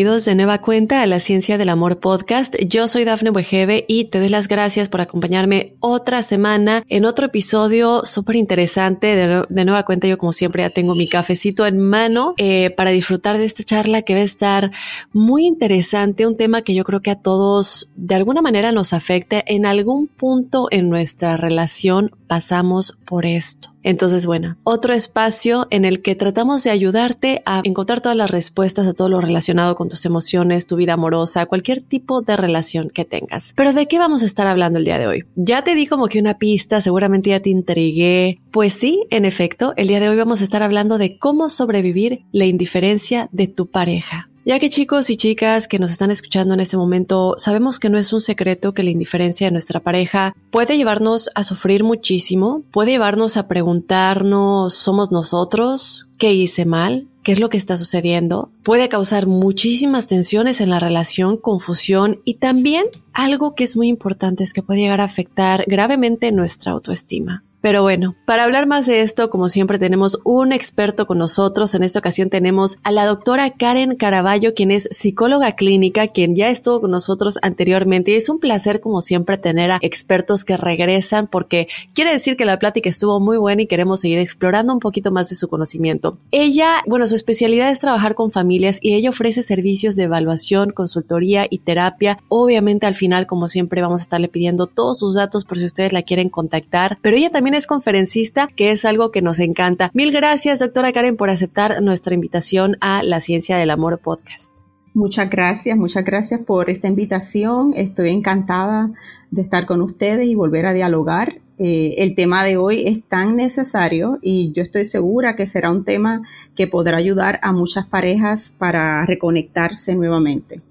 Bienvenidos de nueva cuenta a la Ciencia del Amor podcast. Yo soy Dafne Wegebe y te doy las gracias por acompañarme otra semana en otro episodio súper interesante. De, nueva cuenta, yo como siempre ya tengo mi cafecito en mano eh, para disfrutar de esta charla que va a estar muy interesante, un tema que yo creo que a todos de alguna manera nos afecta. En algún punto en nuestra relación pasamos por esto. Entonces, bueno, otro espacio en el que tratamos de ayudarte a encontrar todas las respuestas a todo lo relacionado con tus emociones, tu vida amorosa, cualquier tipo de relación que tengas. Pero ¿de qué vamos a estar hablando el día de hoy? Ya te di como que una pista, seguramente ya te intrigué. Pues sí, en efecto, el día de hoy vamos a estar hablando de cómo sobrevivir la indiferencia de tu pareja. Ya que chicos y chicas que nos están escuchando en este momento, sabemos que no es un secreto que la indiferencia de nuestra pareja puede llevarnos a sufrir muchísimo, puede llevarnos a preguntarnos, ¿somos nosotros? ¿Qué hice mal? ¿Qué es lo que está sucediendo? Puede causar muchísimas tensiones en la relación, confusión y también algo que es muy importante es que puede llegar a afectar gravemente nuestra autoestima. Pero bueno, para hablar más de esto, como siempre tenemos un experto con nosotros. En esta ocasión tenemos a la doctora Karen Caraballo, quien es psicóloga clínica, quien ya estuvo con nosotros anteriormente. Y es un placer, como siempre, tener a expertos que regresan porque quiere decir que la plática estuvo muy buena y queremos seguir explorando un poquito más de su conocimiento. Ella, bueno, su especialidad es trabajar con familias y ella ofrece servicios de evaluación, consultoría y terapia. Obviamente al final, como siempre, vamos a estarle pidiendo todos sus datos por si ustedes la quieren contactar, pero ella también es conferencista, que es algo que nos encanta. Mil gracias, doctora Karen, por aceptar nuestra invitación a la Ciencia del Amor podcast. Muchas gracias, muchas gracias por esta invitación. Estoy encantada de estar con ustedes y volver a dialogar. Eh, el tema de hoy es tan necesario y yo estoy segura que será un tema que podrá ayudar a muchas parejas para reconectarse nuevamente.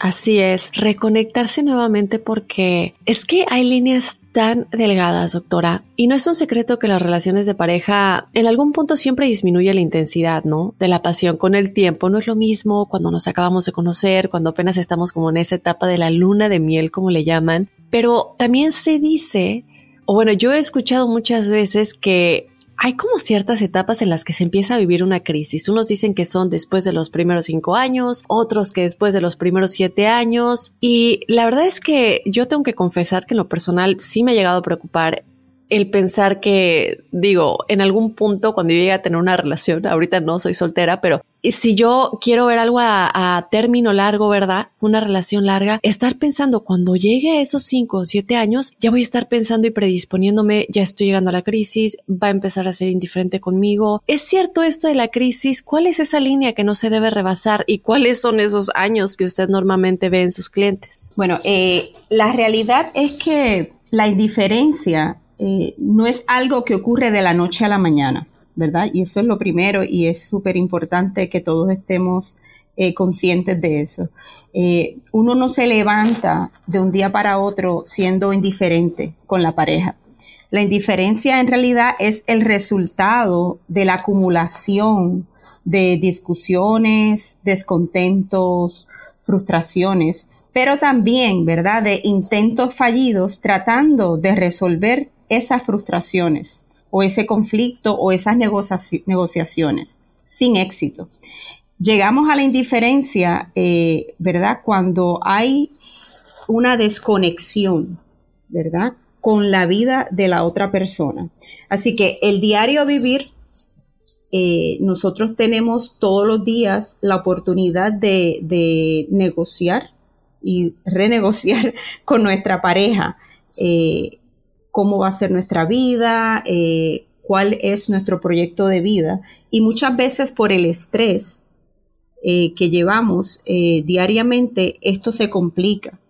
Así es, reconectarse nuevamente porque es que hay líneas tan delgadas, doctora. Y no es un secreto que las relaciones de pareja en algún punto siempre disminuye la intensidad, ¿no? De la pasión con el tiempo. No es lo mismo cuando nos acabamos de conocer, cuando apenas estamos como en esa etapa de la luna de miel, como le llaman. Pero también se dice, o bueno, yo he escuchado muchas veces que hay como ciertas etapas en las que se empieza a vivir una crisis. Unos dicen que son después de los primeros cinco años, otros que después de los primeros siete años. Y la verdad es que yo tengo que confesar que en lo personal sí me ha llegado a preocupar el pensar que, digo, en algún punto cuando yo llegue a tener una relación, ahorita no soy soltera, pero si yo quiero ver algo a, término largo, ¿verdad? Una relación larga, estar pensando cuando llegue a esos cinco o siete años, ya voy a estar pensando y predisponiéndome, ya estoy llegando a la crisis, va a empezar a ser indiferente conmigo. ¿Es cierto esto de la crisis? ¿Cuál es esa línea que no se debe rebasar y cuáles son esos años que usted normalmente ve en sus clientes? Bueno, eh, la realidad es que la indiferencia eh, no es algo que ocurre de la noche a la mañana, ¿verdad? Y eso es lo primero y es súper importante que todos estemos eh, conscientes de eso. Eh, uno no se levanta de un día para otro siendo indiferente con la pareja. La indiferencia en realidad es el resultado de la acumulación de discusiones, descontentos, frustraciones, pero también, ¿verdad?, de intentos fallidos tratando de resolver esas frustraciones o ese conflicto o esas negociaciones sin éxito. Llegamos a la indiferencia, eh, ¿verdad? Cuando hay una desconexión, ¿verdad? Con la vida de la otra persona. Así que el diario vivir, eh, nosotros tenemos todos los días la oportunidad de negociar y renegociar con nuestra pareja eh, cómo va a ser nuestra vida, eh, cuál es nuestro proyecto de vida. Y muchas veces por el estrés eh, que llevamos diariamente, esto se complica.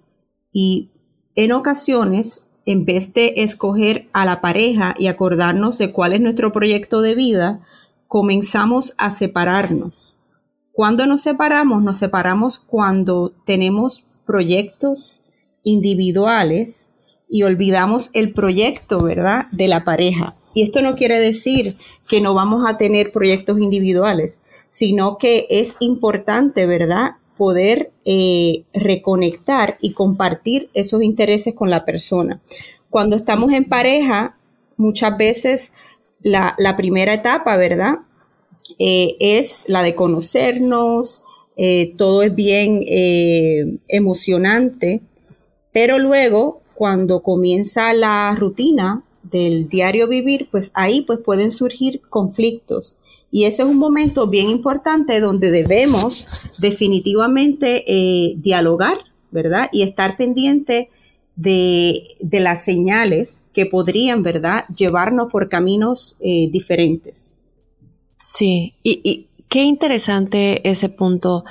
Y en ocasiones, en vez de escoger a la pareja y acordarnos de cuál es nuestro proyecto de vida, comenzamos a separarnos. Cuando nos separamos, nos separamos cuando tenemos proyectos individuales y olvidamos el proyecto, ¿verdad?, de la pareja. Y esto no quiere decir que no vamos a tener proyectos individuales, sino que es importante, ¿verdad?, poder eh, reconectar y compartir esos intereses con la persona. Cuando estamos en pareja, muchas veces la, primera etapa, ¿verdad? Eh, es la de conocernos, eh, todo es bien emocionante, pero luego cuando comienza la rutina del diario vivir, pues ahí pues pueden surgir conflictos y ese es un momento bien importante donde debemos definitivamente eh, dialogar, ¿verdad? Y estar pendiente de, las señales que podrían, ¿verdad?, llevarnos por caminos eh, diferentes. Sí, y, y qué interesante ese punto,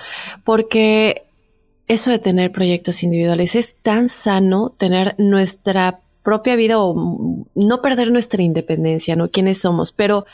porque eso de tener proyectos individuales es tan sano tener nuestra propia vida o no perder nuestra independencia, ¿no? ¿Quiénes somos? Pero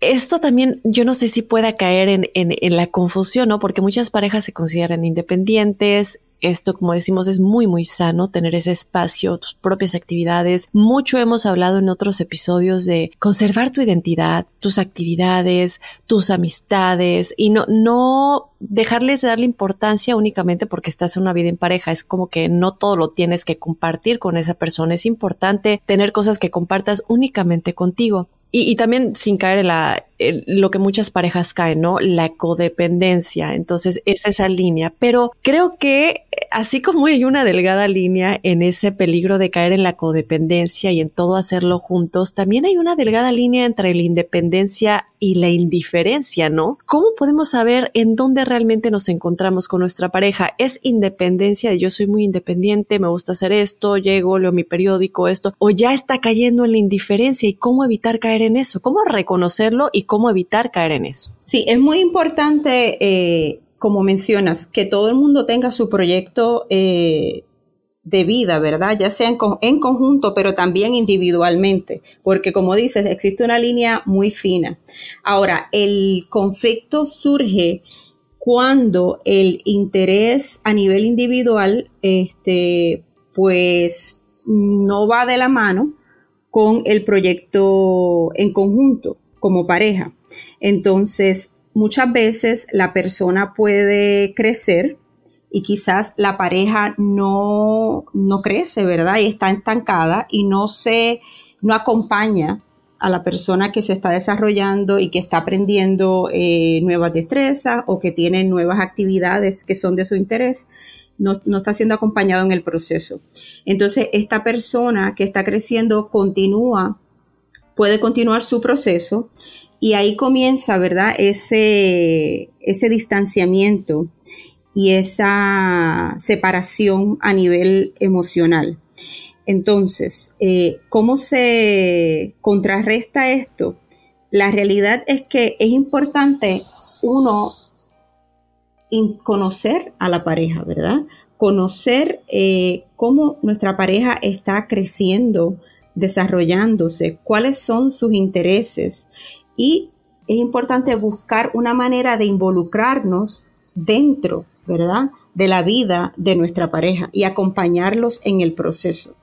esto también yo no sé si pueda caer en, en, la confusión, ¿no? Porque muchas parejas se consideran independientes. Esto, como decimos, es muy, muy sano tener ese espacio, tus propias actividades. Mucho hemos hablado en otros episodios de conservar tu identidad, tus actividades, tus amistades y no, no dejarles de darle importancia únicamente porque estás en una vida en pareja. Es como que no todo lo tienes que compartir con esa persona. Es importante tener cosas que compartas únicamente contigo. Y, también sin caer en, la, lo que muchas parejas caen, ¿no? La codependencia. Entonces, es esa línea. Pero creo que así como hay una delgada línea en ese peligro de caer en la codependencia y en todo hacerlo juntos, también hay una delgada línea entre la independencia y la indiferencia, ¿no? ¿Cómo podemos saber en dónde realmente nos encontramos con nuestra pareja? ¿Es independencia de yo soy muy independiente, me gusta hacer esto, llego, leo mi periódico, esto, o ya está cayendo en la indiferencia y cómo evitar caer en eso? ¿Cómo reconocerlo y cómo evitar caer en eso? Sí, es muy importante, eh, como mencionas, que todo el mundo tenga su proyecto eh, de vida, ¿verdad? Ya sea en, conjunto, pero también individualmente, porque como dices, existe una línea muy fina. Ahora, el conflicto surge cuando el interés a nivel individual, este, pues no va de la mano con el proyecto en conjunto como pareja. Entonces, muchas veces la persona puede crecer y quizás la pareja no, no crece, ¿verdad? Y está estancada y no se, no acompaña a la persona que se está desarrollando y que está aprendiendo eh, nuevas destrezas o que tiene nuevas actividades que son de su interés, no, no, está siendo acompañado en el proceso. Entonces, esta persona que está creciendo continúa, puede continuar su proceso y ahí comienza, ¿verdad? Ese, ese distanciamiento y esa separación a nivel emocional. Entonces, eh, ¿cómo se contrarresta esto? La realidad es que es importante uno conocer a la pareja, ¿verdad? Conocer eh, cómo nuestra pareja está creciendo, desarrollándose, cuáles son sus intereses y es importante buscar una manera de involucrarnos dentro ¿verdad? De la vida de nuestra pareja y acompañarlos en el proceso.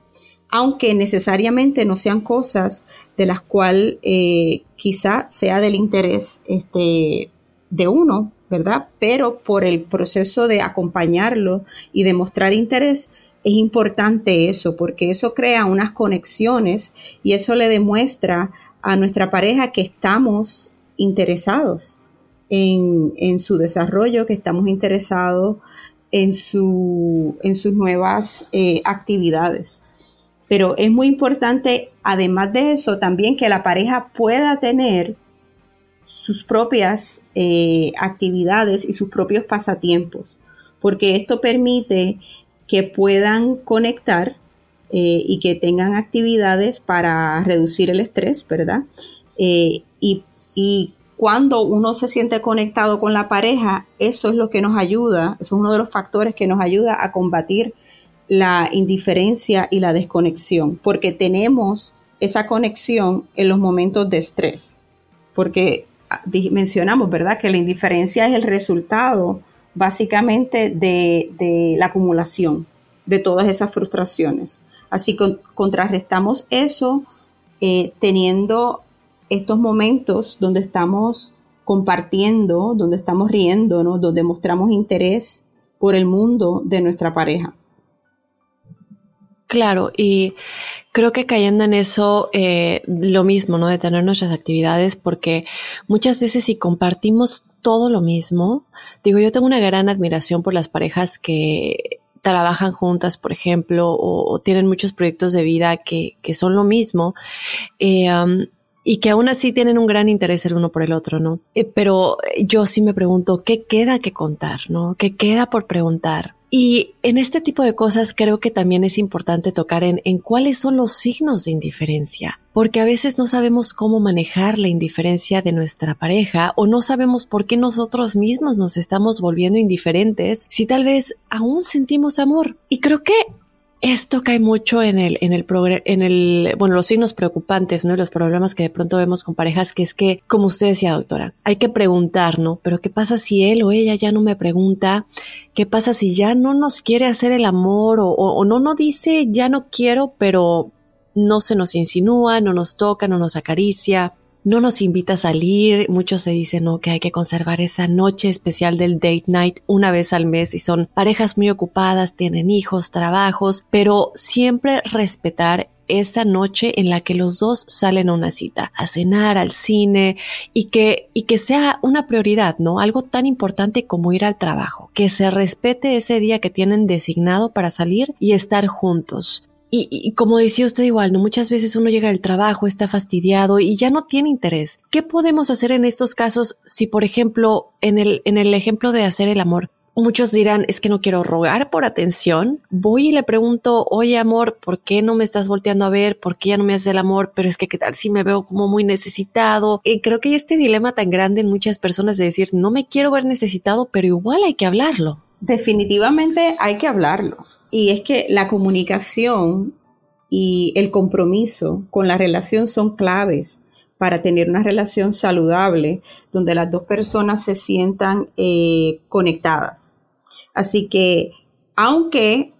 Aunque necesariamente no sean cosas de las cuales eh, quizá sea del interés este, de uno, ¿verdad? Pero por el proceso de acompañarlo y de mostrar interés, es importante eso, porque eso crea unas conexiones y eso le demuestra a nuestra pareja que estamos interesados en, su desarrollo, que estamos interesados en, su, en sus nuevas eh, actividades. Pero es muy importante, además de eso, también que la pareja pueda tener sus propias eh, actividades y sus propios pasatiempos. porque esto permite que puedan conectar eh, y que tengan actividades para reducir el estrés, ¿verdad? Eh, y, y cuando uno se siente conectado con la pareja, eso es lo que nos ayuda, eso es uno de los factores que nos ayuda a combatir la indiferencia y la desconexión, porque tenemos esa conexión en los momentos de estrés, porque mencionamos, ¿verdad?, que la indiferencia es el resultado básicamente de, la acumulación de todas esas frustraciones. Así que contrarrestamos eso eh, teniendo estos momentos donde estamos compartiendo, donde estamos riéndonos, donde mostramos interés por el mundo de nuestra pareja. Claro, y creo que cayendo en eso, eh, lo mismo, ¿no? De tener nuestras actividades, porque muchas veces si compartimos todo lo mismo, digo, yo tengo una gran admiración por las parejas que trabajan juntas, por ejemplo, o, tienen muchos proyectos de vida que, que son lo mismo. Eh, y que aún así tienen un gran interés el uno por el otro, ¿no? Eh, pero yo sí me pregunto, ¿qué queda que contar, ¿no? ¿Qué queda por preguntar? Y en este tipo de cosas creo que también es importante tocar en, en, cuáles son los signos de indiferencia, porque a veces no sabemos cómo manejar la indiferencia de nuestra pareja o no sabemos por qué nosotros mismos nos estamos volviendo indiferentes si tal vez aún sentimos amor. Y creo que esto cae mucho en el, en el en el, bueno, los signos preocupantes, ¿no? Los problemas que de pronto vemos con parejas, que es que, como usted decía, doctora, hay que preguntar, ¿no? Pero ¿qué pasa si él o ella ya no me pregunta? ¿Qué pasa si ya no nos quiere hacer el amor o, o, o no nos dice ya no quiero, pero no se nos insinúa, no nos toca, no nos acaricia? No nos invita a salir. Muchos se dicen ¿no? que hay que conservar esa noche especial del date night una vez al mes y son parejas muy ocupadas, tienen hijos, trabajos, pero siempre respetar esa noche en la que los dos salen a una cita, a cenar, al cine y que, y que sea una prioridad, ¿no? Algo tan importante como ir al trabajo, que se respete ese día que tienen designado para salir y estar juntos. Y, como decía usted igual, ¿no? Muchas veces uno llega al trabajo, está fastidiado y ya no tiene interés. ¿Qué podemos hacer en estos casos si, por ejemplo, en el, en el ejemplo de hacer el amor, muchos dirán, es que no quiero rogar por atención. Voy y le pregunto, oye amor, ¿por qué no me estás volteando a ver? ¿Por qué ya no me haces el amor? Pero es que qué tal si me veo como muy necesitado. Y creo que hay este dilema tan grande en muchas personas de decir, no me quiero ver necesitado, pero igual hay que hablarlo. Definitivamente hay que hablarlo. Y es que la comunicación y el compromiso con la relación son claves para tener una relación saludable donde las dos personas se sientan eh, conectadas. Así que aunque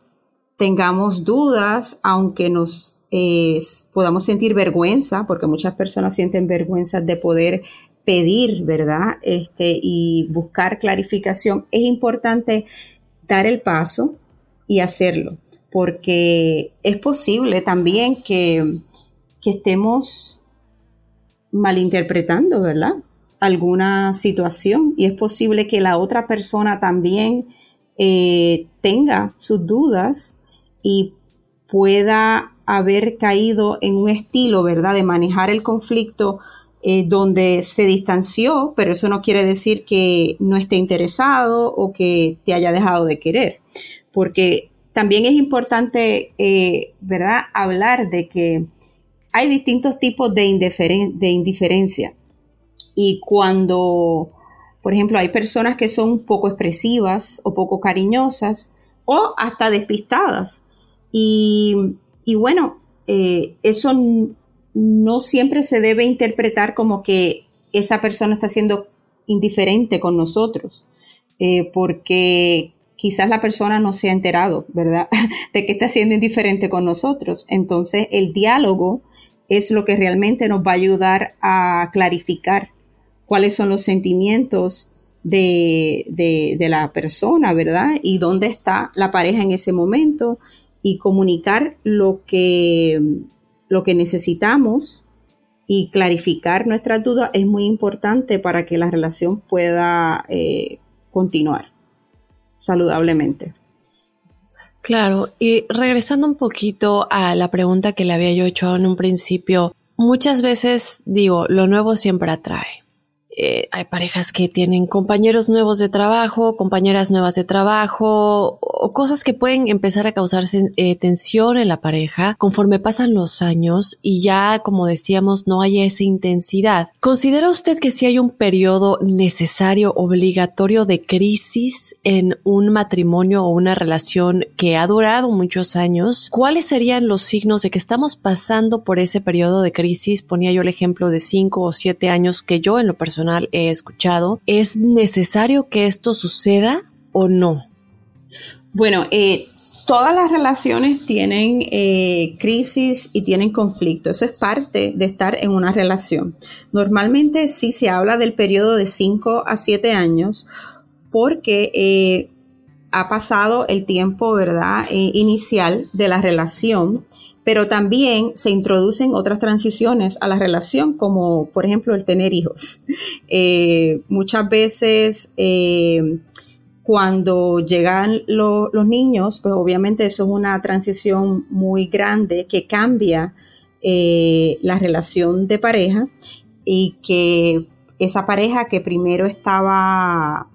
tengamos dudas, aunque nos eh, podamos sentir vergüenza, porque muchas personas sienten vergüenza de poder pedir, ¿verdad? Este, y buscar clarificación, es importante dar el paso y hacerlo, porque es posible también que, estemos malinterpretando, ¿verdad? Alguna situación y es posible que la otra persona también eh, tenga sus dudas y pueda haber caído en un estilo, ¿verdad?, de manejar el conflicto eh, donde se distanció, pero eso no quiere decir que no esté interesado o que te haya dejado de querer, porque también es importante, eh, ¿verdad?, hablar de que hay distintos tipos de, indiferencia. Y cuando, por ejemplo, hay personas que son poco expresivas o poco cariñosas o hasta despistadas. Y, bueno, eh, eso no siempre se debe interpretar como que esa persona está siendo indiferente con nosotros, eh, porque quizás la persona no se ha enterado, ¿verdad?, de que está siendo indiferente con nosotros. Entonces, el diálogo es lo que realmente nos va a ayudar a clarificar cuáles son los sentimientos de, de la persona, ¿verdad? Y dónde está la pareja en ese momento y comunicar lo que lo que necesitamos y clarificar nuestras dudas es muy importante para que la relación pueda eh, continuar saludablemente. Claro, y regresando un poquito a la pregunta que le había yo hecho en un principio, muchas veces digo, lo nuevo siempre atrae. Eh, hay parejas que tienen compañeros nuevos de trabajo, compañeras nuevas de trabajo o cosas que pueden empezar a causarse eh, tensión en la pareja conforme pasan los años y ya, como decíamos, no hay esa intensidad. ¿Considera usted que si hay un periodo necesario, obligatorio de crisis en un matrimonio o una relación que ha durado muchos años? ¿Cuáles serían los signos de que estamos pasando por ese periodo de crisis? Ponía yo el ejemplo de cinco o siete años que yo en lo personal he escuchado. ¿Es necesario que esto suceda o no? Bueno, eh, todas las relaciones tienen eh, crisis y tienen conflicto. Eso es parte de estar en una relación. Normalmente sí se habla del periodo de 5 a 7 años porque eh, ha pasado el tiempo, ¿verdad?, inicial de la relación pero también se introducen otras transiciones a la relación, como por ejemplo el tener hijos. Eh, muchas veces eh, cuando llegan los niños, pues obviamente eso es una transición muy grande que cambia eh, la relación de pareja y que esa pareja que primero estaba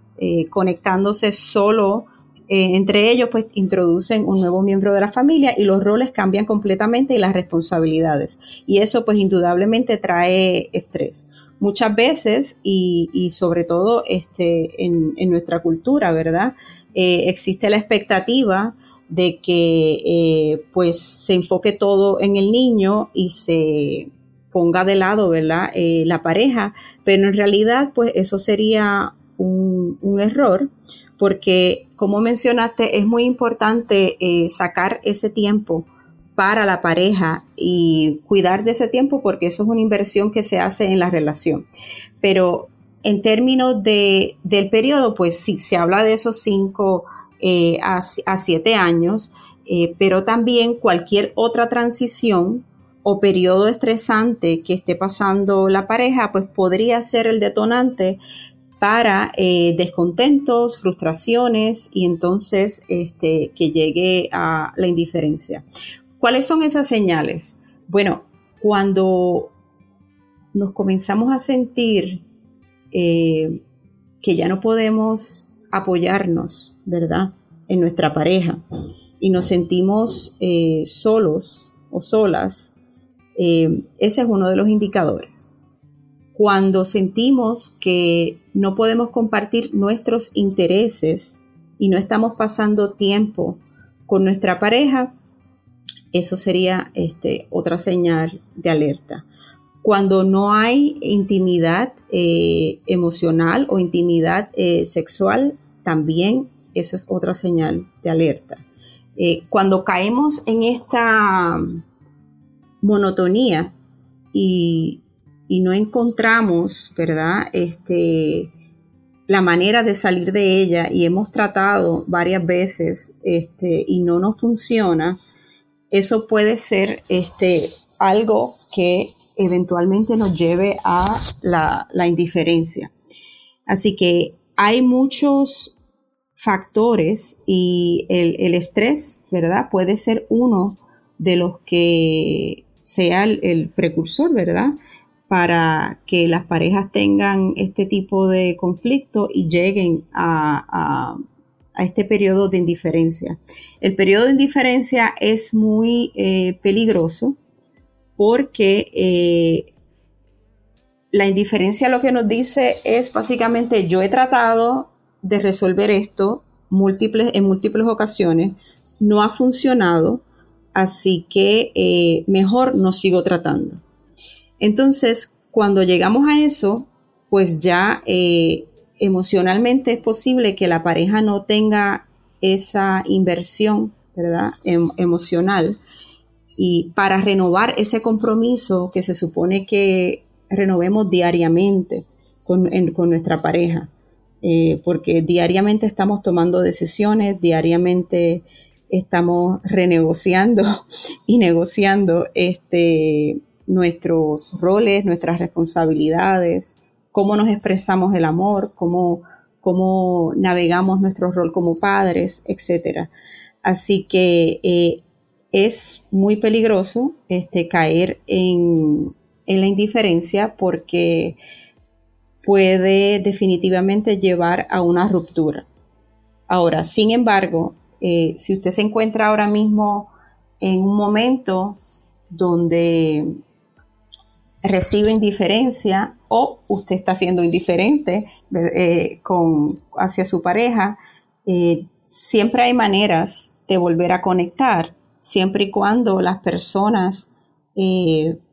conectándose solo eh, entre ellos, pues introducen un nuevo miembro de la familia y los roles cambian completamente y las responsabilidades. Y eso, pues indudablemente trae estrés. Muchas veces, y, sobre todo este, en, nuestra cultura, ¿verdad? Eh, existe la expectativa de que eh, pues se enfoque todo en el niño y se ponga de lado, ¿verdad? la pareja, pero en realidad, pues eso sería un, un error porque como mencionaste, es muy importante eh, sacar ese tiempo para la pareja y cuidar de ese tiempo porque eso es una inversión que se hace en la relación. Pero en términos de, del periodo, pues sí, se habla de esos cinco eh, a, siete años, eh, pero también cualquier otra transición o periodo estresante que esté pasando la pareja, pues podría ser el detonante para eh, descontentos, frustraciones y entonces este, que llegue a la indiferencia. ¿Cuáles son esas señales? Bueno, cuando nos comenzamos a sentir eh, que ya no podemos apoyarnos, ¿verdad? En nuestra pareja y nos sentimos eh, solos o solas, ese es uno de los indicadores cuando sentimos que no podemos compartir nuestros intereses y no estamos pasando tiempo con nuestra pareja, eso sería este, otra señal de alerta. Cuando no hay intimidad eh, emocional o intimidad eh, sexual, también eso es otra señal de alerta. Eh, cuando caemos en esta monotonía y y no encontramos, ¿verdad? Este, la manera de salir de ella y hemos tratado varias veces este, y no nos funciona, eso puede ser este, algo que eventualmente nos lleve a la, indiferencia. Así que hay muchos factores y el, estrés, ¿verdad? Puede ser uno de los que sea el precursor, ¿verdad? Para que las parejas tengan este tipo de conflicto y lleguen a, este periodo de indiferencia. El periodo de indiferencia es muy eh, peligroso porque eh, la indiferencia lo que nos dice es básicamente yo he tratado de resolver esto múltiples, en múltiples ocasiones, no ha funcionado, así que eh, mejor no sigo tratando. Entonces, cuando llegamos a eso, pues ya eh, emocionalmente es posible que la pareja no tenga esa inversión, ¿verdad? Em, emocional. Y para renovar ese compromiso que se supone que renovemos diariamente con, nuestra pareja, eh, porque diariamente estamos tomando decisiones, diariamente estamos renegociando y negociando este, nuestros roles, nuestras responsabilidades, cómo nos expresamos el amor, cómo, cómo navegamos nuestro rol como padres, etc. Así que eh, es muy peligroso este, caer en, la indiferencia porque puede definitivamente llevar a una ruptura. Ahora, sin embargo, eh, si usted se encuentra ahora mismo en un momento donde recibe indiferencia o usted está siendo indiferente eh, con, hacia su pareja, eh, siempre hay maneras de volver a conectar, siempre y cuando las personas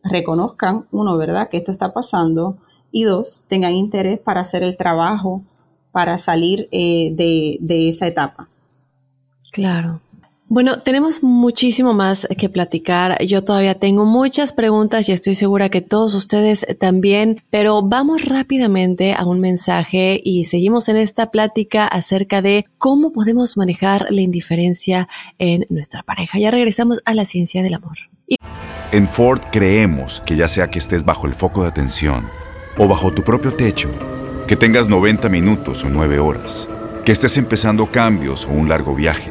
reconozcan, uno, ¿verdad?, que esto está pasando, y dos, tengan interés para hacer el trabajo para salir de, de esa etapa. Claro. Bueno, tenemos muchísimo más que platicar. Yo todavía tengo muchas preguntas y estoy segura que todos ustedes también, pero vamos rápidamente a un mensaje y seguimos en esta plática acerca de cómo podemos manejar la indiferencia en nuestra pareja. Ya regresamos a la ciencia del amor. En Ford creemos que ya sea que estés bajo el foco de atención o bajo tu propio techo, que tengas 90 minutos o 9 horas, que estés empezando cambios o un largo viaje,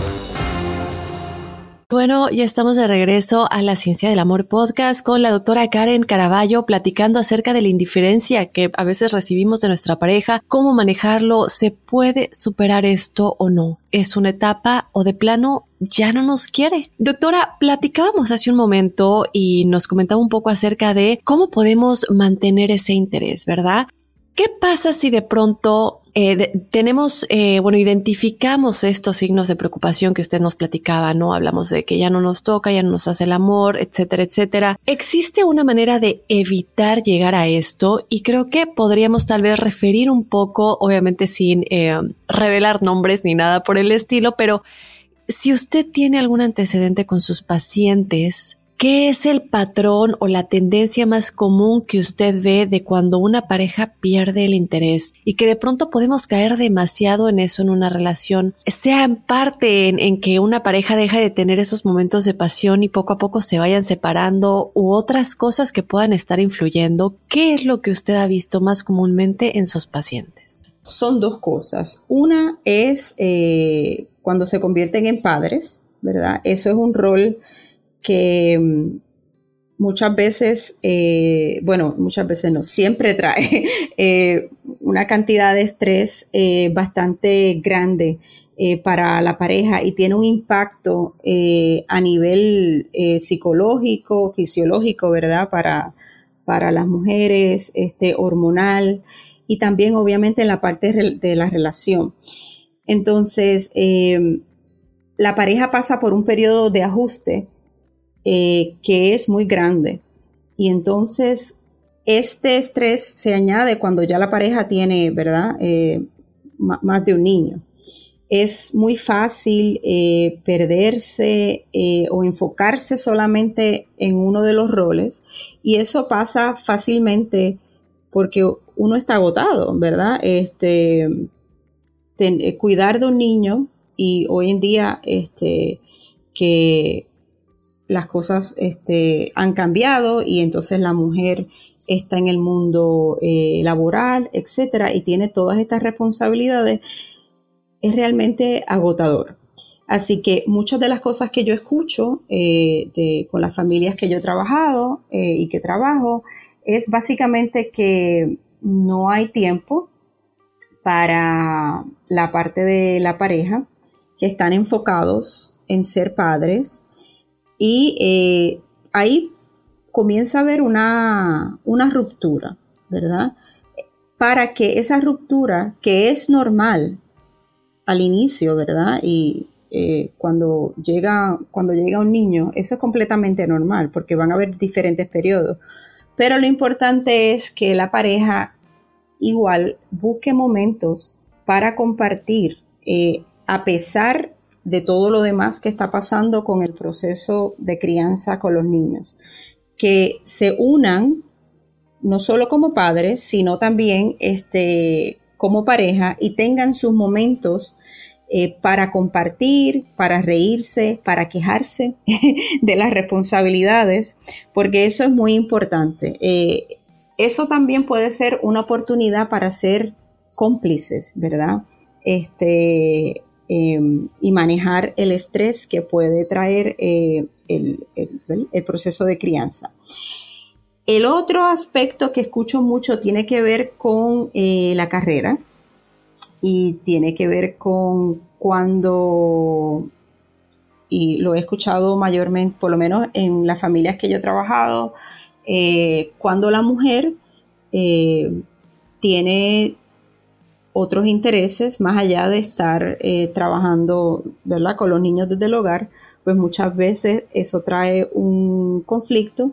Bueno, ya estamos de regreso a la Ciencia del Amor podcast con la doctora Karen Caraballo platicando acerca de la indiferencia que a veces recibimos de nuestra pareja, cómo manejarlo, se puede superar esto o no, es una etapa o de plano ya no nos quiere. Doctora, platicábamos hace un momento y nos comentaba un poco acerca de cómo podemos mantener ese interés, ¿verdad? ¿Qué pasa si de pronto eh, tenemos, eh, bueno, identificamos estos signos de preocupación que usted nos platicaba, ¿no? Hablamos de que ya no nos toca, ya no nos hace el amor, etcétera, etcétera. ¿Existe una manera de evitar llegar a esto? Y creo que podríamos tal vez referir un poco, obviamente sin eh, revelar nombres ni nada por el estilo, pero si usted tiene algún antecedente con sus pacientes, ¿Qué es el patrón o la tendencia más común que usted ve de cuando una pareja pierde el interés y que de pronto podemos caer demasiado en eso en una relación? Sea en parte en, que una pareja deja de tener esos momentos de pasión y poco a poco se vayan separando u otras cosas que puedan estar influyendo. ¿Qué es lo que usted ha visto más comúnmente en sus pacientes? Son dos cosas. Una es eh, cuando se convierten en padres, ¿verdad? Eso es un rol que mm, muchas veces, eh, bueno, muchas veces no, siempre trae eh, una cantidad de estrés eh, bastante grande para la pareja y tiene un impacto a nivel psicológico, fisiológico, ¿verdad? Para, para las mujeres, este, hormonal y también obviamente en la parte de la relación. Entonces, la pareja pasa por un periodo de ajuste eh, que es muy grande. Y entonces este estrés se añade cuando ya la pareja tiene, ¿verdad? Eh, más de un niño. Es muy fácil eh, perderse o enfocarse solamente en uno de los roles y eso pasa fácilmente porque uno está agotado, ¿verdad? Este, cuidar de un niño y hoy en día este, que las cosas este, han cambiado y entonces la mujer está en el mundo eh, laboral, etcétera, y tiene todas estas responsabilidades, es realmente agotador. Así que muchas de las cosas que yo escucho eh, con las familias que yo he trabajado eh, y que trabajo es básicamente que no hay tiempo para la parte de la pareja, que están enfocados en ser padres, y eh, ahí comienza a haber una, ruptura, ¿verdad? Para que esa ruptura, que es normal al inicio, ¿verdad? Y eh, cuando, llega, cuando llega un niño, eso es completamente normal, porque van a haber diferentes periodos. Pero lo importante es que la pareja igual busque momentos para compartir, eh, a pesar de todo lo demás que está pasando con el proceso de crianza con los niños. Que se unan no solo como padres, sino también este, como pareja y tengan sus momentos eh, para compartir, para reírse, para quejarse de las responsabilidades, porque eso es muy importante. Eh, eso también puede ser una oportunidad para ser cómplices, ¿verdad? Este, em, y manejar el estrés que puede traer eh, el, proceso de crianza. El otro aspecto que escucho mucho tiene que ver con eh, la carrera y tiene que ver con cuando, y lo he escuchado mayormente, por lo menos en las familias que yo he trabajado, eh, cuando la mujer tiene otros intereses más allá de estar eh, trabajando ¿verdad? con los niños desde el hogar, pues muchas veces eso trae un conflicto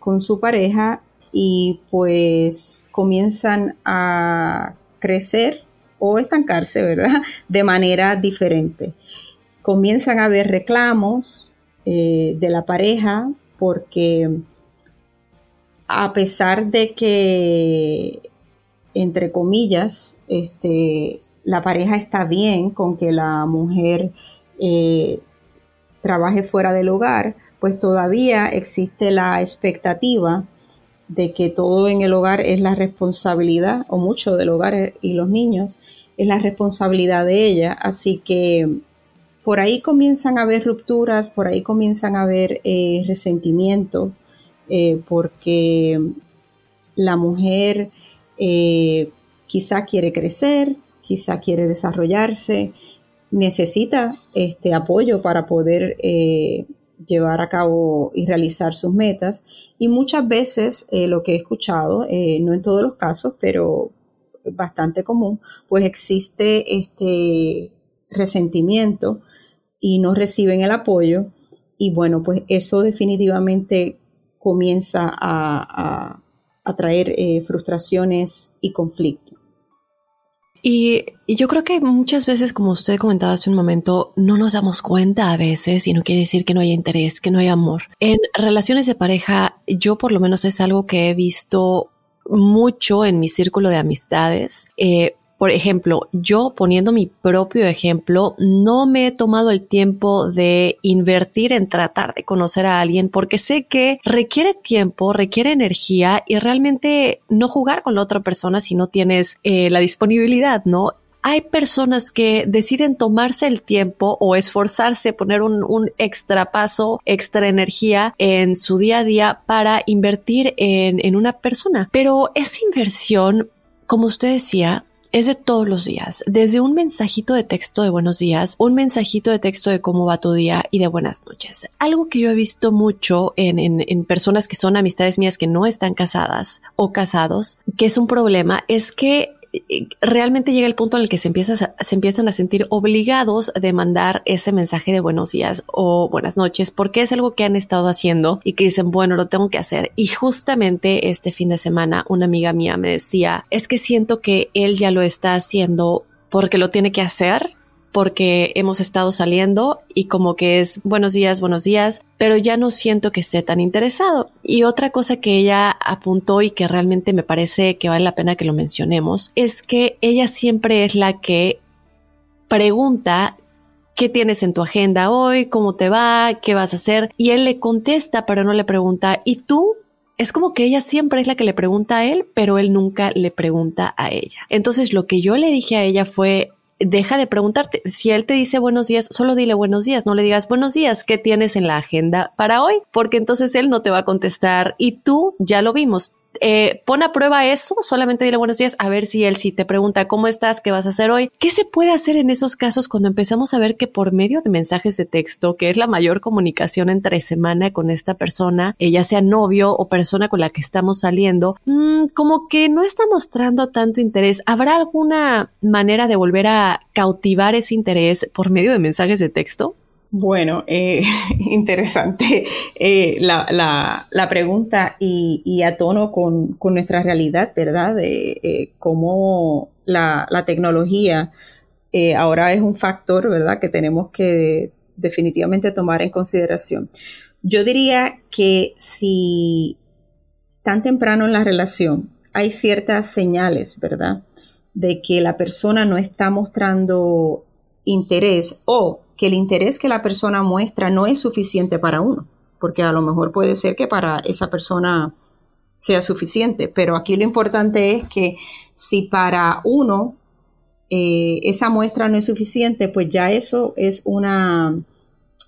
con su pareja y pues comienzan a crecer o estancarse, ¿verdad? De manera diferente. Comienzan a haber reclamos eh, de la pareja porque a pesar de que, entre comillas, este, la pareja está bien con que la mujer eh, trabaje fuera del hogar, pues todavía existe la expectativa de que todo en el hogar es la responsabilidad, o mucho del hogar y los niños, es la responsabilidad de ella. Así que por ahí comienzan a haber rupturas, por ahí comienzan a haber eh, resentimiento, eh, porque la mujer eh, quizá quiere crecer, quizá quiere desarrollarse, necesita este apoyo para poder llevar a cabo y realizar sus metas. Y muchas veces eh, lo que he escuchado, eh, no en todos los casos, pero bastante común, pues existe este resentimiento y no reciben el apoyo. Y bueno, pues eso definitivamente comienza a, traer eh, frustraciones y conflictos. Y, yo creo que muchas veces, como usted comentaba hace un momento, no nos damos cuenta a veces y no quiere decir que no haya interés, que no haya amor. En relaciones de pareja, yo por lo menos es algo que he visto mucho en mi círculo de amistades. Eh, por ejemplo, yo poniendo mi propio ejemplo, no me he tomado el tiempo de invertir en tratar de conocer a alguien porque sé que requiere tiempo, requiere energía y realmente no jugar con la otra persona si no tienes eh, la disponibilidad, ¿no? hay personas que deciden tomarse el tiempo o esforzarse, poner un, extra paso, extra energía en su día a día para invertir en, en una persona. Pero esa inversión, como usted decía, es de todos los días, desde un mensajito de texto de buenos días, un mensajito de texto de cómo va tu día y de buenas noches. Algo que yo he visto mucho en, en, en personas que son amistades mías que no están casadas o casados, que es un problema, es que realmente llega el punto en el que se, se empiezan a sentir obligados de mandar ese mensaje de buenos días o buenas noches porque es algo que han estado haciendo y que dicen, bueno, lo tengo que hacer. Y justamente este fin de semana una amiga mía me decía, es que siento que él ya lo está haciendo porque lo tiene que hacer porque hemos estado saliendo y como que es buenos días, buenos días, pero ya no siento que esté tan interesado. Y otra cosa que ella apuntó y que realmente me parece que vale la pena que lo mencionemos es que ella siempre es la que pregunta ¿qué tienes en tu agenda hoy? ¿Cómo te va? ¿Qué vas a hacer? Y él le contesta, pero no le pregunta, ¿y tú? Es como que ella siempre es la que le pregunta a él, pero él nunca le pregunta a ella. Entonces lo que yo le dije a ella fue, deja de preguntarte. Si él te dice buenos días, solo dile buenos días, no le digas buenos días, ¿qué tienes en la agenda para hoy? Porque entonces él no te va a contestar y tú ya lo vimos, eh, pon a prueba eso, solamente dile buenos días, a ver si él si te pregunta cómo estás, qué vas a hacer hoy. ¿Qué se puede hacer en esos casos cuando empezamos a ver que por medio de mensajes de texto, que es la mayor comunicación entre semana con esta persona, ella sea novio o persona con la que estamos saliendo, mm, como que no está mostrando tanto interés? ¿Habrá alguna manera de volver a cautivar ese interés por medio de mensajes de texto? Bueno, eh, interesante eh, la, pregunta y, a tono con, nuestra realidad, ¿verdad? De eh, cómo la, tecnología ahora es un factor, ¿verdad? Que tenemos que definitivamente tomar en consideración. Yo diría que si tan temprano en la relación hay ciertas señales, ¿verdad? De que la persona no está mostrando interés o que el interés que la persona muestra no es suficiente para uno, porque a lo mejor puede ser que para esa persona sea suficiente. Pero aquí lo importante es que si para uno eh, esa muestra no es suficiente, pues ya eso es una,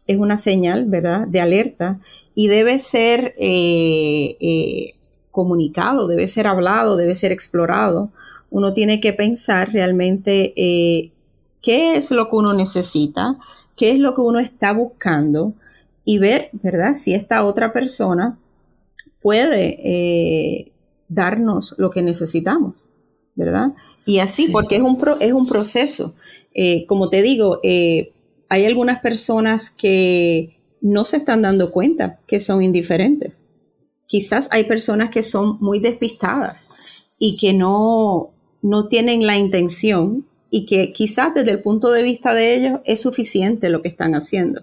es una señal, ¿verdad?, de alerta y debe ser eh, eh, comunicado, debe ser hablado, debe ser explorado. Uno tiene que pensar realmente qué es lo que uno necesita, qué es lo que uno está buscando y ver, ¿verdad?, si esta otra persona puede darnos lo que necesitamos. ¿verdad? Y así, porque es un, es un proceso. Eh, como te digo, eh, hay algunas personas que no se están dando cuenta que son indiferentes. Quizás hay personas que son muy despistadas y que no, no tienen la intención y que quizás desde el punto de vista de ellos es suficiente lo que están haciendo.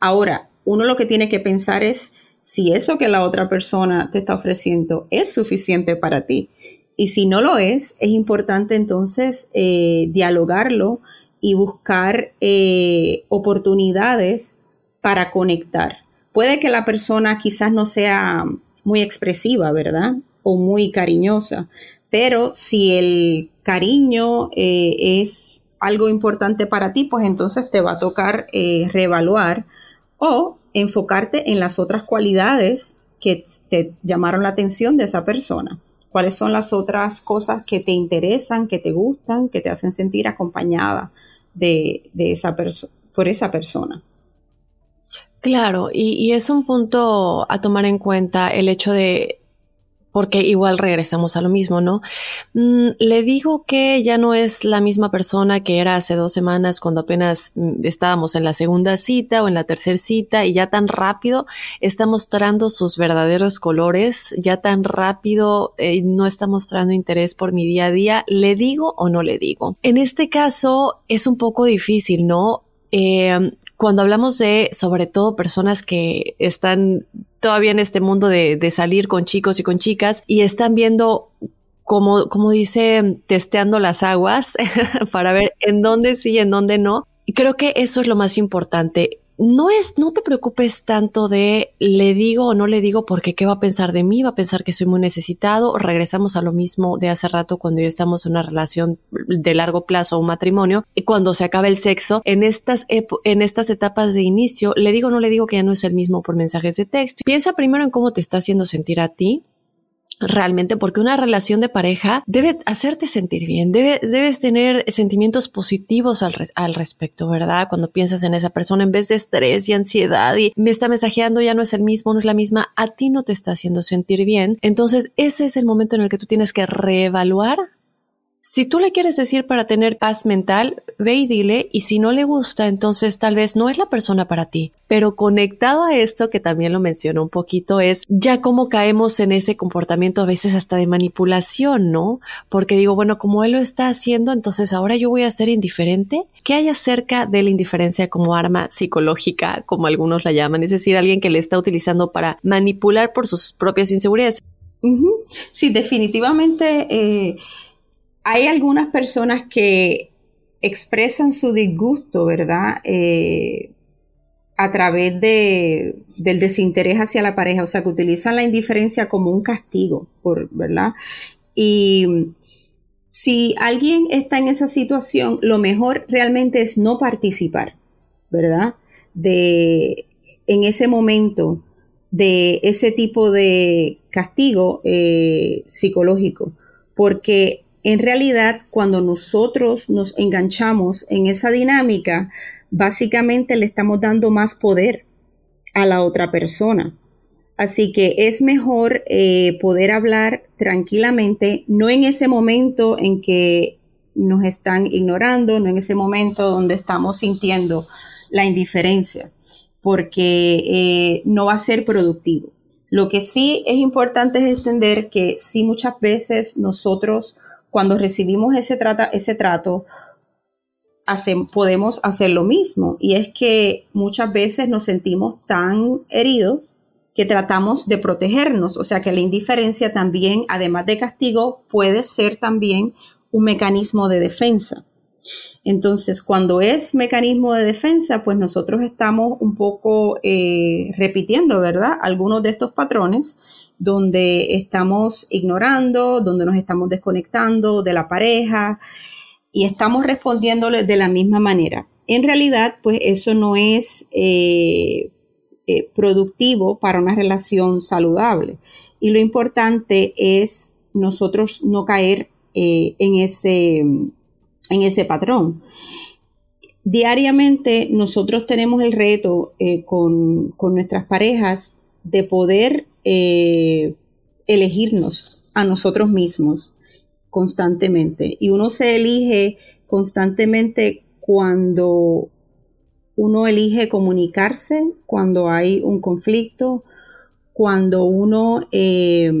Ahora, uno lo que tiene que pensar es si eso que la otra persona te está ofreciendo es suficiente para ti. Y si no lo es, es importante entonces eh, dialogarlo y buscar eh, oportunidades para conectar. Puede que la persona quizás no sea muy expresiva, ¿verdad? O muy cariñosa, pero si el cariño eh, es algo importante para ti, pues entonces te va a tocar reevaluar o enfocarte en las otras cualidades que te llamaron la atención de esa persona cuáles son las otras cosas que te interesan, que te gustan, que te hacen sentir acompañada de, por esa persona. Claro, y, es un punto a tomar en cuenta el hecho de porque igual regresamos a lo mismo, ¿no? Mm, le digo que ya no es la misma persona que era hace dos semanas cuando apenas mm, estábamos en la segunda cita o en la tercera cita y ya tan rápido está mostrando sus verdaderos colores, ya tan rápido eh, no está mostrando interés por mi día a día, ¿le digo o no le digo? En este caso es un poco difícil, ¿no? Eh, cuando hablamos de, sobre todo, personas que están todavía en este mundo de, salir con chicos y con chicas y están viendo como, como dice, testeando las aguas para ver en dónde sí y en dónde no. Y creo que eso es lo más importante no es, no te preocupes tanto de le digo o no le digo porque qué va a pensar de mí, va a pensar que soy muy necesitado. Regresamos a lo mismo de hace rato cuando ya estamos en una relación de largo plazo, un matrimonio, y cuando se acaba el sexo, en estas, en estas etapas de inicio, le digo o no le digo que ya no es el mismo por mensajes de texto. Piensa primero en cómo te está haciendo sentir a ti, realmente porque una relación de pareja debe hacerte sentir bien, debes tener sentimientos positivos al, al, respecto, ¿verdad? Cuando piensas en esa persona en vez de estrés y ansiedad y me está mensajeando ya no es el mismo, no es la misma, a ti no te está haciendo sentir bien. Entonces ese es el momento en el que tú tienes que reevaluar si tú le quieres decir para tener paz mental, ve y dile, y si no le gusta, entonces tal vez no es la persona para ti. Pero conectado a esto, que también lo mencionó un poquito, es ya cómo caemos en ese comportamiento a veces hasta de manipulación, ¿no? Porque digo, bueno, como él lo está haciendo, entonces ahora yo voy a ser indiferente. ¿Qué hay acerca de la indiferencia como arma psicológica, como algunos la llaman? Es decir, alguien que le está utilizando para manipular por sus propias inseguridades. Sí, definitivamente. Eh, hay algunas personas que expresan su disgusto, ¿verdad? Eh, a través de, del desinterés hacia la pareja, o sea, que utilizan la indiferencia como un castigo, por, ¿verdad? Y si alguien está en esa situación, lo mejor realmente es no participar, ¿verdad? De, en ese momento de ese tipo de castigo eh, psicológico, porque en realidad, cuando nosotros nos enganchamos en esa dinámica, básicamente le estamos dando más poder a la otra persona. Así que es mejor eh, poder hablar tranquilamente, no en ese momento en que nos están ignorando, no en ese momento donde estamos sintiendo la indiferencia, porque eh, no va a ser productivo. Lo que sí es importante es entender que sí muchas veces nosotros cuando recibimos ese, ese trato, podemos hacer lo mismo. Y es que muchas veces nos sentimos tan heridos que tratamos de protegernos. O sea que la indiferencia también, además de castigo, puede ser también un mecanismo de defensa. Entonces, cuando es mecanismo de defensa, pues nosotros estamos un poco eh, repitiendo, ¿verdad? Algunos de estos patrones donde estamos ignorando, donde nos estamos desconectando de la pareja y estamos respondiéndole de la misma manera. En realidad, pues eso no es eh, eh, productivo para una relación saludable. Y lo importante es nosotros no caer en ese en ese patrón. Diariamente nosotros tenemos el reto eh, con, nuestras parejas de poder eh, elegirnos a nosotros mismos constantemente. Y uno se elige constantemente cuando uno elige comunicarse, cuando hay un conflicto, cuando uno eh,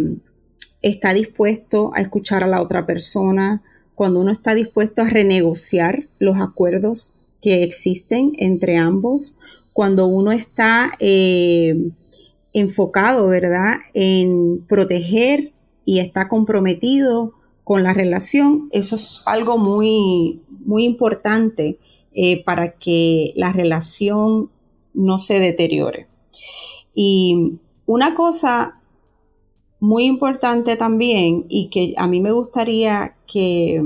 está dispuesto a escuchar a la otra persona, cuando uno está dispuesto a renegociar los acuerdos que existen entre ambos, cuando uno está eh, enfocado, ¿verdad?, en proteger y está comprometido con la relación, eso es algo muy, muy importante eh, para que la relación no se deteriore. Y una cosa muy importante también y que a mí me gustaría que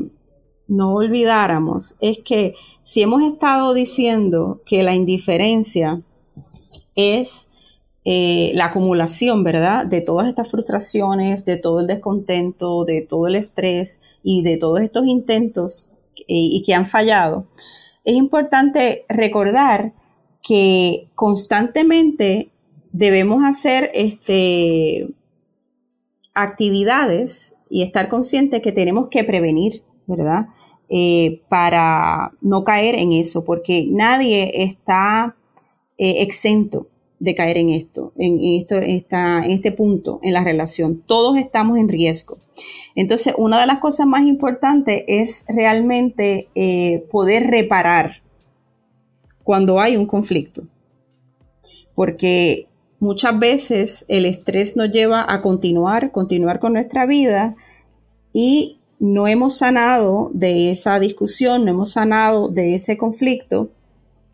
no olvidáramos es que si hemos estado diciendo que la indiferencia es eh, la acumulación, ¿verdad? De todas estas frustraciones, de todo el descontento, de todo el estrés y de todos estos intentos y que han fallado, es importante recordar que constantemente debemos hacer este, actividades y estar consciente que tenemos que prevenir, ¿verdad? Eh, para no caer en eso, porque nadie está eh, exento de caer en esto, en, esto en este punto en la relación. Todos estamos en riesgo. Entonces, una de las cosas más importantes es realmente eh, poder reparar cuando hay un conflicto. Porque muchas veces el estrés nos lleva a continuar, continuar con nuestra vida y no hemos sanado de esa discusión, no hemos sanado de ese conflicto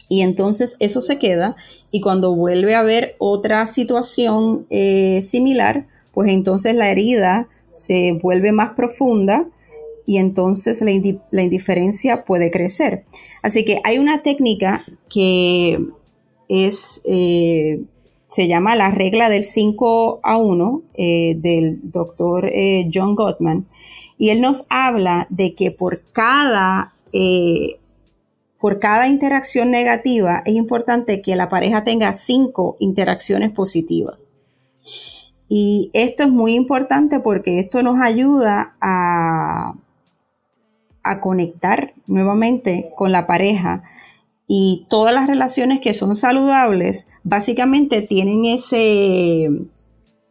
y entonces eso se queda y cuando vuelve a haber otra situación eh, similar, pues entonces la herida se vuelve más profunda y entonces la, indiferencia puede crecer. Así que hay una técnica que es eh, se llama La regla del 5 a 1 eh, del doctor eh, John Gottman. Y él nos habla de que por cada, eh, por cada interacción negativa es importante que la pareja tenga cinco interacciones positivas. Y esto es muy importante porque esto nos ayuda a, a conectar nuevamente con la pareja y todas las relaciones que son saludables básicamente tienen ese,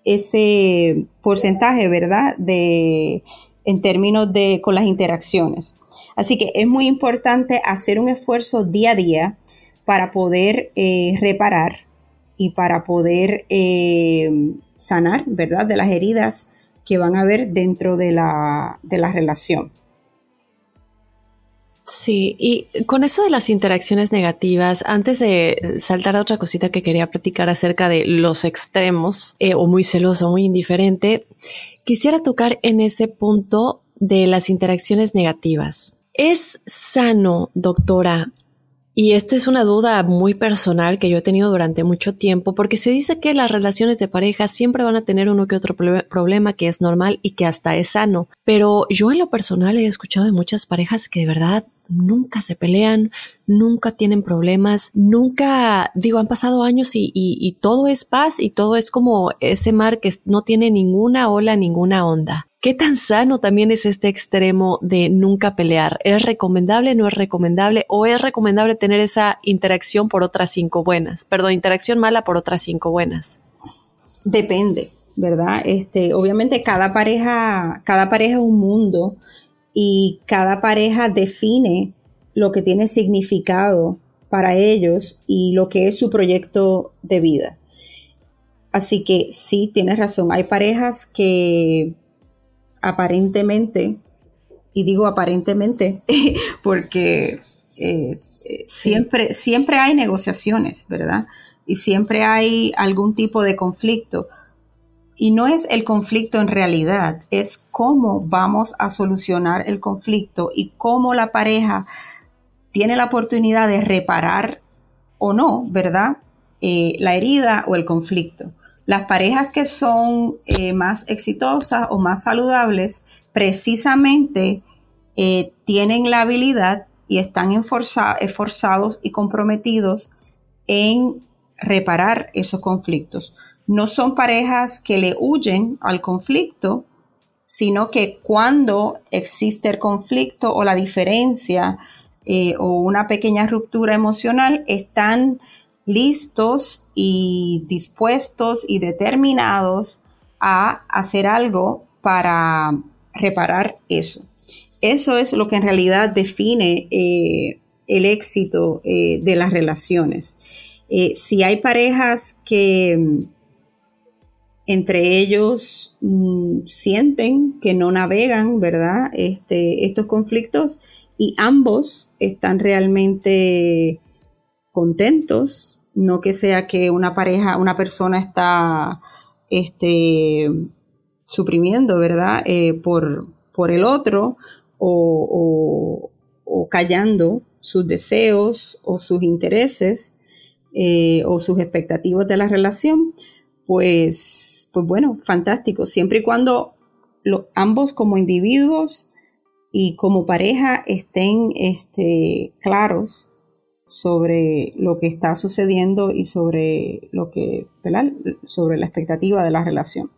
ese porcentaje, ¿verdad? De, en términos de con las interacciones. Así que es muy importante hacer un esfuerzo día a día para poder eh, reparar y para poder eh, sanar, ¿verdad? De las heridas que van a haber dentro de la, de la relación. Sí, y con eso de las interacciones negativas, antes de saltar a otra cosita que quería platicar acerca de los extremos, eh, o muy celoso, muy indiferente, quisiera tocar en ese punto de las interacciones negativas. ¿Es sano, doctora, y esto es una duda muy personal que yo he tenido durante mucho tiempo, porque se dice que las relaciones de pareja siempre van a tener uno que otro problema que es normal y que hasta es sano. Pero yo en lo personal he escuchado de muchas parejas que de verdad nunca se pelean, nunca tienen problemas, nunca, digo, han pasado años y, todo es paz y todo es como ese mar que no tiene ninguna ola, ninguna onda. ¿Qué tan sano también es este extremo de nunca pelear? ¿Es recomendable, no es recomendable? ¿O es recomendable tener esa interacción por otras cinco buenas? Perdón, interacción mala por otras cinco buenas. Depende, ¿verdad? Este, obviamente cada pareja, cada pareja es un mundo y cada pareja define lo que tiene significado para ellos y lo que es su proyecto de vida. Así que sí, tienes razón. Hay parejas que aparentemente y digo aparentemente porque eh, siempre, siempre hay negociaciones, ¿verdad? Y siempre hay algún tipo de conflicto. Y no es el conflicto en realidad, es cómo vamos a solucionar el conflicto y cómo la pareja tiene la oportunidad de reparar o no, ¿verdad? Eh, la herida o el conflicto. Las parejas que son eh, más exitosas o más saludables precisamente eh, tienen la habilidad y están esforzados y comprometidos en reparar esos conflictos. No son parejas que le huyen al conflicto, sino que cuando existe el conflicto o la diferencia eh, o una pequeña ruptura emocional, están listos y dispuestos y determinados a hacer algo para reparar eso. Eso es lo que en realidad define eh, el éxito eh, de las relaciones. Si hay parejas que entre ellos mm, sienten que no navegan, ¿verdad? Este, estos conflictos y ambos están realmente contentos, no que sea que una pareja, una persona está este, suprimiendo, ¿verdad? por, por el otro o, callando sus deseos o sus intereses eh, o sus expectativas de la relación, pues, pues bueno, fantástico, siempre y cuando ambos como individuos y como pareja estén este, claros sobre lo que está sucediendo y sobre lo que, sobre la expectativa de la relación.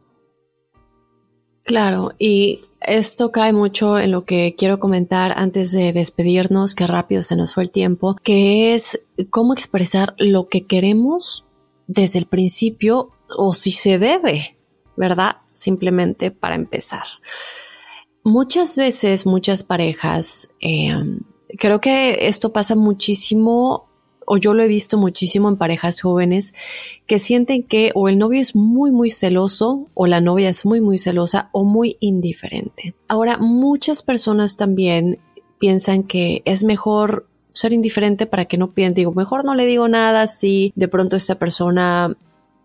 Claro, y esto cae mucho en lo que quiero comentar antes de despedirnos, que rápido se nos fue el tiempo, que es cómo expresar lo que queremos desde el principio o si se debe, ¿verdad? Simplemente para empezar. Muchas veces, muchas parejas, eh, creo que esto pasa muchísimo o yo lo he visto muchísimo en parejas jóvenes que sienten que o el novio es muy muy celoso o la novia es muy muy celosa o muy indiferente. Ahora, muchas personas también piensan que es mejor ser indiferente para que no piensen, digo, mejor no le digo nada si de pronto esta persona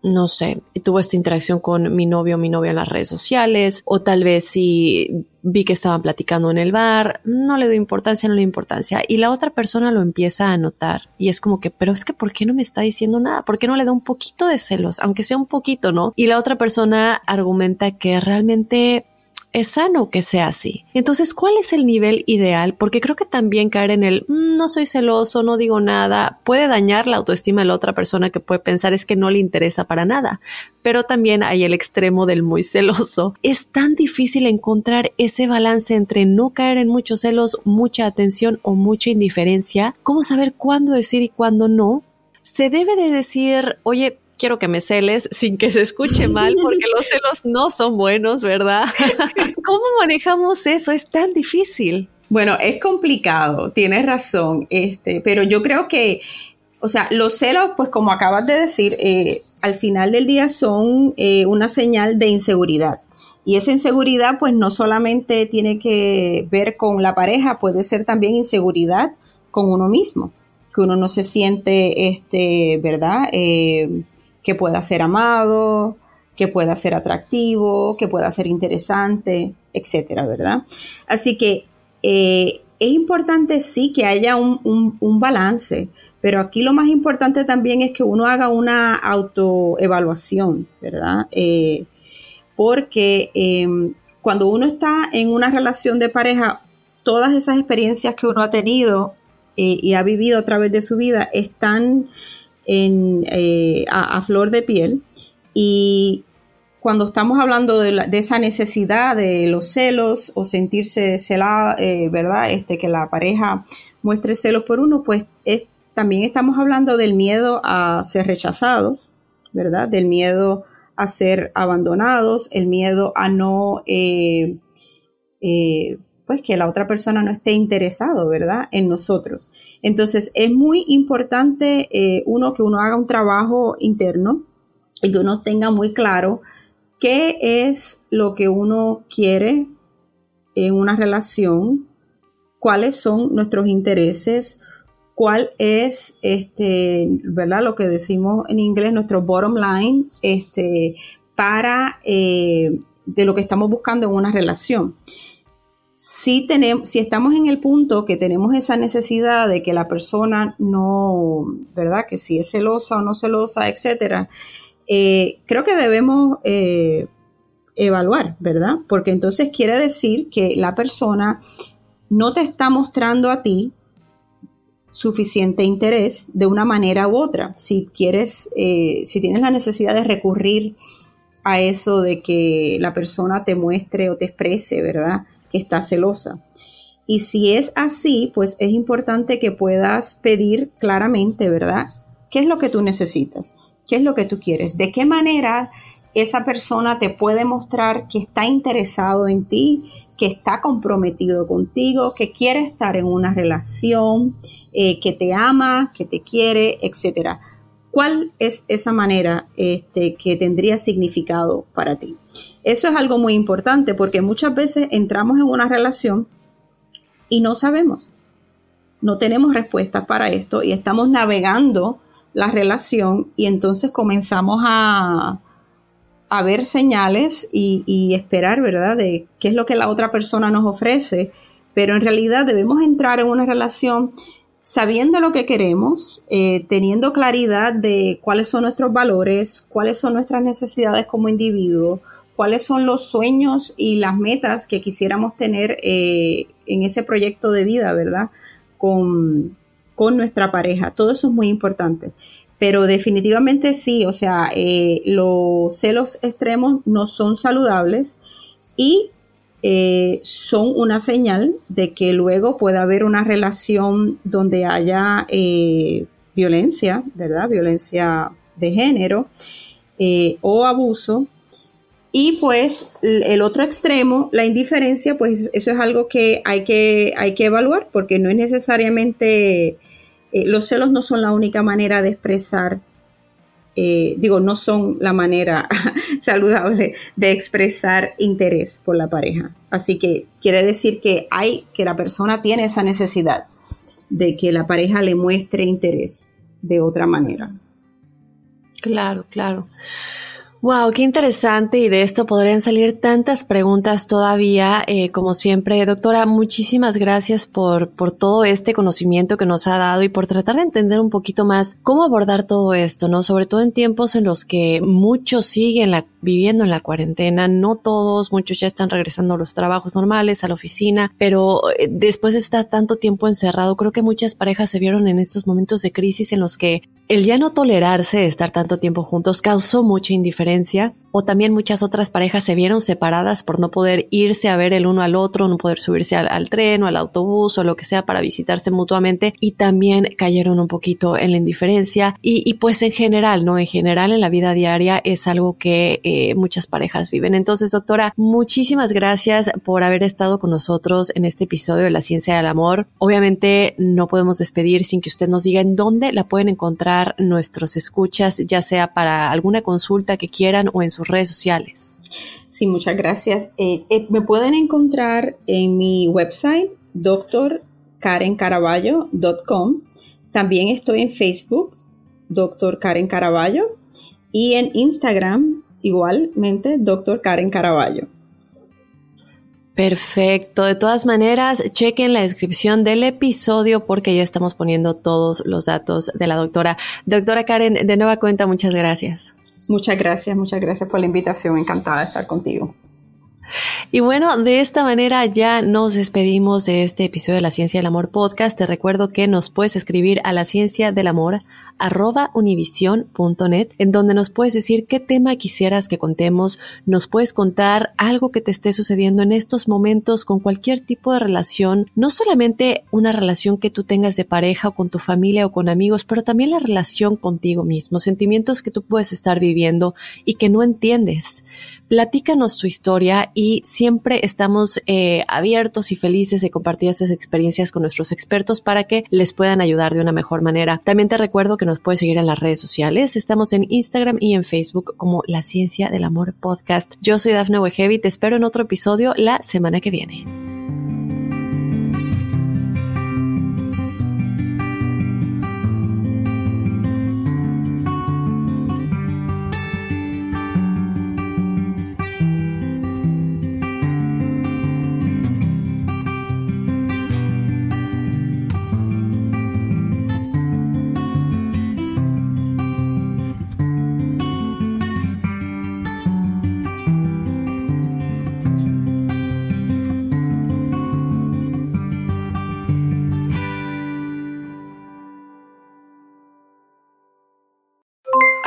no sé, tuvo esta interacción con mi novio o mi novia en las redes sociales, o tal vez si vi que estaban platicando en el bar, no le doy importancia, no le doy importancia. Y la otra persona lo empieza a notar y es como que, pero es que, ¿por qué no me está diciendo nada? ¿Por qué no le da un poquito de celos? Aunque sea un poquito, ¿no? Y la otra persona argumenta que realmente es sano que sea así. Entonces, ¿cuál es el nivel ideal? Porque creo que también caer en el mm, no soy celoso, no digo nada, puede dañar la autoestima de la otra persona que puede pensar es que no le interesa para nada. Pero también hay el extremo del muy celoso. Es tan difícil encontrar ese balance entre no caer en muchos celos, mucha atención o mucha indiferencia. ¿Cómo saber cuándo decir y cuándo no? Se debe de decir, oye, quiero que me celes sin que se escuche mal, porque los celos no son buenos, ¿verdad? ¿Cómo manejamos eso? Es tan difícil. Bueno, es complicado, tienes razón, este, pero yo creo que, o sea, los celos, pues como acabas de decir, eh, al final del día son eh, una señal de inseguridad. Y esa inseguridad, pues no solamente tiene que ver con la pareja, puede ser también inseguridad con uno mismo, que uno no se siente, este, ¿verdad? Eh, que pueda ser amado, que pueda ser atractivo, que pueda ser interesante, etcétera, ¿verdad? Así que eh, es importante sí que haya un, balance, pero aquí lo más importante también es que uno haga una autoevaluación, ¿verdad? Eh, porque em, cuando uno está en una relación de pareja, todas esas experiencias que uno ha tenido eh, y ha vivido a través de su vida están eh, a, flor de piel. Y cuando estamos hablando de, esa necesidad de los celos o sentirse celada, eh, ¿verdad? Este, que la pareja muestre celos por uno, pues también estamos hablando del miedo a ser rechazados, ¿verdad? Del miedo a ser abandonados, el miedo a no eh, pues que la otra persona no esté interesado, ¿verdad? En nosotros. Entonces es muy importante, eh, uno, que uno haga un trabajo interno y que uno tenga muy claro qué es lo que uno quiere en una relación, cuáles son nuestros intereses, cuál es este, ¿verdad? Lo que decimos en inglés, nuestro bottom line, este, para eh, de lo que estamos buscando en una relación. Si, tenemos, si estamos en el punto que tenemos esa necesidad de que la persona no, ¿verdad? Que si es celosa o no celosa, etcétera, eh, creo que debemos eh, evaluar, ¿verdad? Porque entonces quiere decir que la persona no te está mostrando a ti suficiente interés de una manera u otra. Si quieres, eh, si tienes la necesidad de recurrir a eso de que la persona te muestre o te exprese, ¿verdad? Que está celosa. Y si es así, pues es importante que puedas pedir claramente, ¿verdad? ¿Qué es lo que tú necesitas? ¿Qué es lo que tú quieres? ¿De qué manera esa persona te puede mostrar que está interesado en ti, que está comprometido contigo, que quiere estar en una relación, eh, que te ama, que te quiere, etcétera. ¿Cuál es esa manera este, que tendría significado para ti? Eso es algo muy importante porque muchas veces entramos en una relación y no sabemos, no tenemos respuestas para esto y estamos navegando la relación y entonces comenzamos a, a ver señales y, esperar, ¿verdad?, de qué es lo que la otra persona nos ofrece, pero en realidad debemos entrar en una relación sabiendo lo que queremos, eh, teniendo claridad de cuáles son nuestros valores, cuáles son nuestras necesidades como individuo, cuáles son los sueños y las metas que quisiéramos tener eh, en ese proyecto de vida, ¿verdad? Con, con nuestra pareja. Todo eso es muy importante. Pero definitivamente sí, o sea, eh, los celos extremos no son saludables y eh, son una señal de que luego puede haber una relación donde haya eh, violencia, ¿verdad? Violencia de género o abuso. Y pues el otro extremo, la indiferencia, pues eso es algo que hay que, hay que evaluar porque no es necesariamente eh, los celos no son la única manera de expresar, eh, digo, no son la manera saludable de expresar interés por la pareja. Así que quiere decir que hay, que la persona tiene esa necesidad de que la pareja le muestre interés de otra manera. Claro, claro. Wow, qué interesante y de esto podrían salir tantas preguntas todavía. Eh, como siempre, doctora, muchísimas gracias por, por todo este conocimiento que nos ha dado y por tratar de entender un poquito más cómo abordar todo esto, ¿no? Sobre todo en tiempos en los que muchos siguen la, viviendo en la cuarentena, no todos, muchos ya están regresando a los trabajos normales, a la oficina, pero eh, después de estar tanto tiempo encerrado, creo que muchas parejas se vieron en estos momentos de crisis en los que el ya no tolerarse estar tanto tiempo juntos causó mucha indiferencia referencia o también muchas otras parejas se vieron separadas por no poder irse a ver el uno al otro, no poder subirse al, tren o al autobús o lo que sea para visitarse mutuamente y también cayeron un poquito en la indiferencia y, pues en general, ¿no? En general en la vida diaria es algo que eh, muchas parejas viven. Entonces, doctora, muchísimas gracias por haber estado con nosotros en este episodio de La Ciencia del Amor. Obviamente no podemos despedir sin que usted nos diga en dónde la pueden encontrar nuestros escuchas, ya sea para alguna consulta que quieran o en su redes sociales. Sí, muchas gracias. Eh, eh, me pueden encontrar en mi website, drkarencaraballo.com. También estoy en Facebook, Dr. Karen Caraballo, y en Instagram, igualmente, Dr. Karen Caraballo. Perfecto. De todas maneras, chequen la descripción del episodio porque ya estamos poniendo todos los datos de la doctora. Doctora Karen, de nueva cuenta, muchas gracias. Muchas gracias, muchas gracias por la invitación. Encantada de estar contigo. Y bueno, de esta manera ya nos despedimos de este episodio de la Ciencia del Amor podcast. Te recuerdo que nos puedes escribir a la ciencia del amor arroba univision.net en donde nos puedes decir qué tema quisieras que contemos, nos puedes contar algo que te esté sucediendo en estos momentos con cualquier tipo de relación, no solamente una relación que tú tengas de pareja o con tu familia o con amigos, pero también la relación contigo mismo, sentimientos que tú puedes estar viviendo y que no entiendes. Platícanos tu historia y siempre estamos eh, abiertos y felices de compartir estas experiencias con nuestros expertos para que les puedan ayudar de una mejor manera. También te recuerdo que nos puedes seguir en las redes sociales. Estamos en Instagram y en Facebook como La Ciencia del Amor Podcast. Yo soy Dafne Wegevi, te espero en otro episodio la semana que viene.